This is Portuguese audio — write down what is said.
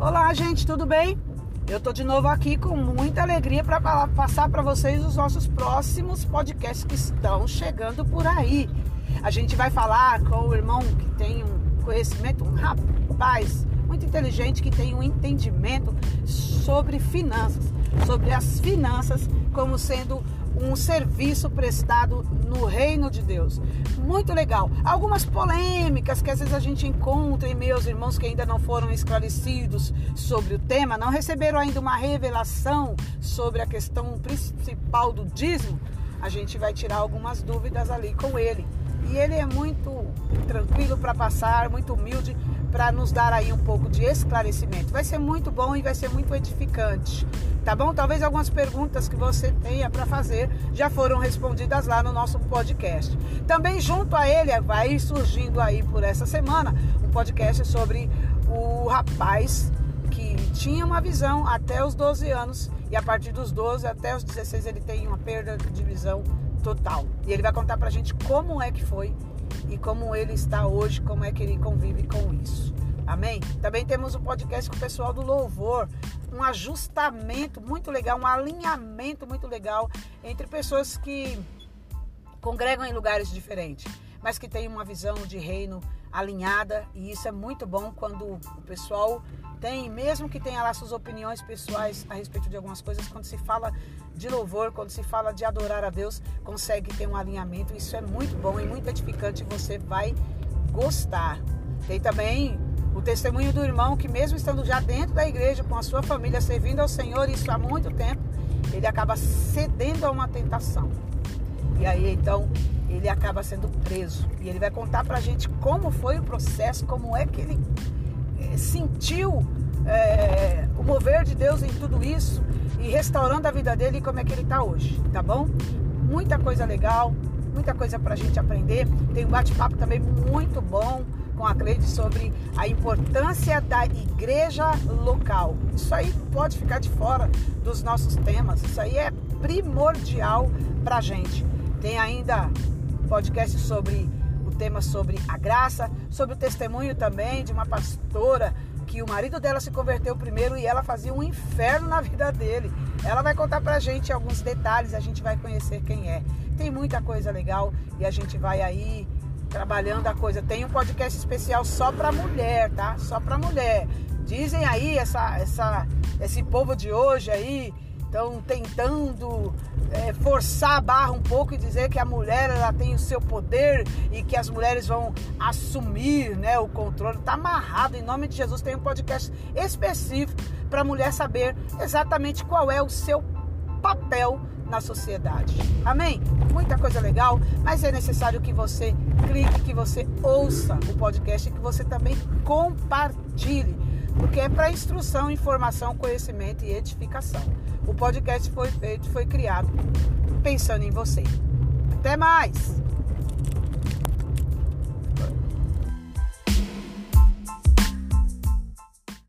Olá, gente, tudo bem? Eu tô de novo aqui com muita alegria para passar para vocês os nossos próximos podcasts que estão chegando por aí. A gente vai falar com o irmão que tem um conhecimento, um rapaz muito inteligente que tem um entendimento sobre finanças, sobre as finanças como sendo um serviço prestado no reino de Deus. Muito legal. Algumas polêmicas que às vezes a gente encontra em meus irmãos que ainda não foram esclarecidos sobre o tema, não receberam ainda uma revelação sobre a questão principal do dízimo. A gente vai tirar algumas dúvidas ali com ele. E ele é muito tranquilo para passar, muito humilde para nos dar aí um pouco de esclarecimento. Vai ser muito bom e vai ser muito edificante tá bom? Talvez algumas perguntas que você tenha para fazer já foram respondidas lá no nosso podcast. Também junto a ele vai surgindo aí por essa semana um podcast sobre o rapaz que tinha uma visão até os 12 anos e a partir dos 12 até os 16 ele tem uma perda de visão total. E ele vai contar pra gente como é que foi e como ele está hoje, como é que ele convive com isso. Amém? Também temos o um podcast com o pessoal do Louvor, um ajustamento muito legal, um alinhamento muito legal entre pessoas que congregam em lugares diferentes, mas que têm uma visão de reino alinhada e isso é muito bom quando o pessoal tem, mesmo que tenha lá suas opiniões pessoais a respeito de algumas coisas, quando se fala de louvor, quando se fala de adorar a Deus, consegue ter um alinhamento. Isso é muito bom e muito edificante. Você vai gostar. Tem também o testemunho do irmão que, mesmo estando já dentro da igreja, com a sua família, servindo ao Senhor, isso há muito tempo, ele acaba cedendo a uma tentação. E aí então ele acaba sendo preso. E ele vai contar pra gente como foi o processo, como é que ele eh, sentiu é, o mover de Deus em tudo isso e restaurando a vida dele e como é que ele está hoje, tá bom? Muita coisa legal, muita coisa pra gente aprender. Tem um bate-papo também muito bom com a Cleide sobre a importância da igreja local. Isso aí pode ficar de fora dos nossos temas. Isso aí é primordial para a gente. Tem ainda podcast sobre o tema sobre a graça, sobre o testemunho também de uma pastora que o marido dela se converteu primeiro e ela fazia um inferno na vida dele. Ela vai contar pra gente alguns detalhes, a gente vai conhecer quem é. Tem muita coisa legal e a gente vai aí trabalhando a coisa. Tem um podcast especial só para mulher, tá? Só para mulher. Dizem aí essa, essa, esse povo de hoje aí estão tentando é, forçar a barra um pouco e dizer que a mulher ela tem o seu poder e que as mulheres vão assumir né, o controle. Está amarrado. Em nome de Jesus tem um podcast específico para a mulher saber exatamente qual é o seu papel na sociedade. Amém? Muita coisa legal, mas é necessário que você clique, que você ouça o podcast e que você também compartilhe, porque é para instrução, informação, conhecimento e edificação. O podcast foi feito, foi criado pensando em você. Até mais!